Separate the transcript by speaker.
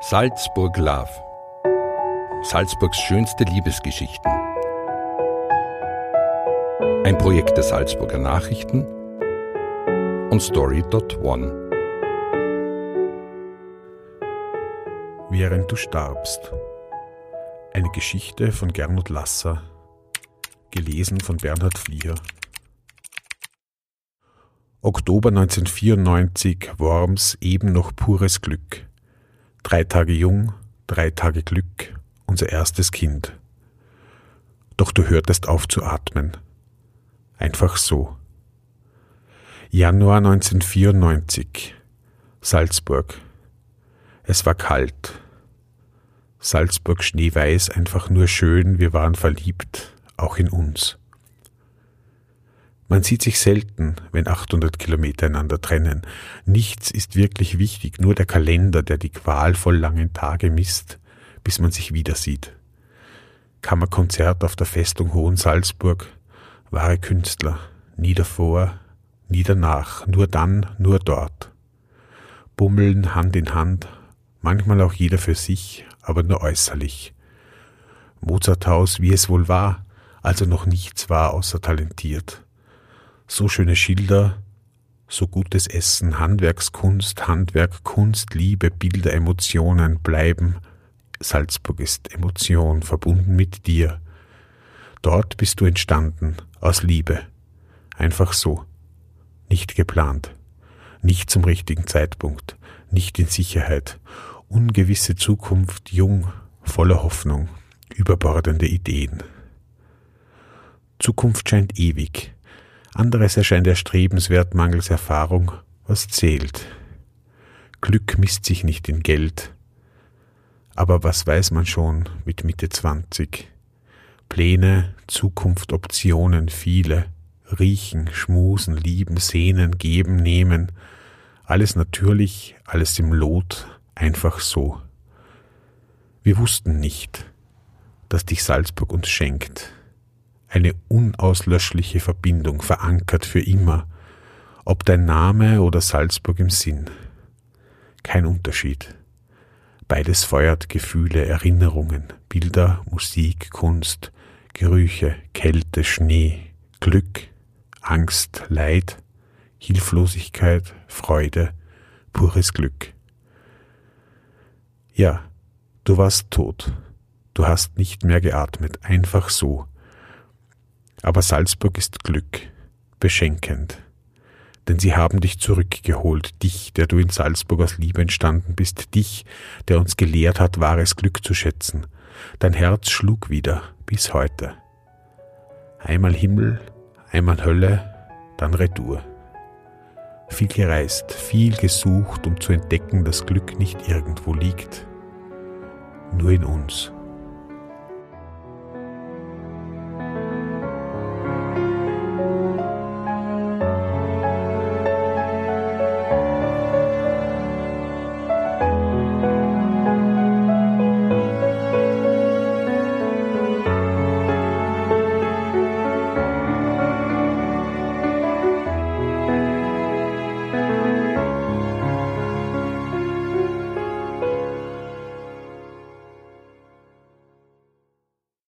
Speaker 1: Salzburg Love. Salzburgs schönste Liebesgeschichten. Ein Projekt der Salzburger Nachrichten und Story.one.
Speaker 2: Während du starbst. Eine Geschichte von Gernot Lasser, gelesen von Bernhard Flieger. Oktober 1994, Worms, eben noch pures Glück. Drei Tage jung, drei Tage Glück, unser erstes Kind. Doch du hörtest auf zu atmen. Einfach so. Januar 1994, Salzburg. Es war kalt. Salzburg schneeweiß, einfach nur schön, wir waren verliebt, auch in uns. Man sieht sich selten, wenn 800 Kilometer einander trennen. Nichts ist wirklich wichtig, nur der Kalender, der die qualvoll langen Tage misst, bis man sich wieder sieht. Kammerkonzert auf der Festung Hohensalzburg, wahre Künstler, nie davor, nie danach, nur dann, nur dort. Bummeln Hand in Hand, manchmal auch jeder für sich, aber nur äußerlich. Mozarthaus, wie es wohl war, also noch nichts war außer talentiert so schöne Schilder, so gutes Essen, Handwerkskunst, Handwerk, Kunst, Liebe, Bilder, Emotionen bleiben. Salzburg ist Emotion, verbunden mit dir. Dort bist du entstanden, aus Liebe. Einfach so. Nicht geplant. Nicht zum richtigen Zeitpunkt. Nicht in Sicherheit. Ungewisse Zukunft, jung, voller Hoffnung. Überbordende Ideen. Zukunft scheint ewig. Anderes erscheint erstrebenswert mangels Erfahrung, was zählt. Glück misst sich nicht in Geld. Aber was weiß man schon mit Mitte 20? Pläne, Zukunft, Optionen, viele. Riechen, schmusen, lieben, sehnen, geben, nehmen. Alles natürlich, alles im Lot, einfach so. Wir wussten nicht, dass dich Salzburg uns schenkt eine unauslöschliche Verbindung, verankert für immer, ob dein Name oder Salzburg im Sinn. Kein Unterschied. Beides feuert Gefühle, Erinnerungen, Bilder, Musik, Kunst, Gerüche, Kälte, Schnee, Glück, Angst, Leid, Hilflosigkeit, Freude, pures Glück. Ja, du warst tot. Du hast nicht mehr geatmet, einfach so, aber Salzburg ist Glück, beschenkend. Denn sie haben dich zurückgeholt, dich, der du in Salzburg aus Liebe entstanden bist, dich, der uns gelehrt hat, wahres Glück zu schätzen. Dein Herz schlug wieder, bis heute. Einmal Himmel, einmal Hölle, dann Retour. Viel gereist, viel gesucht, um zu entdecken, dass Glück nicht irgendwo liegt, nur in uns.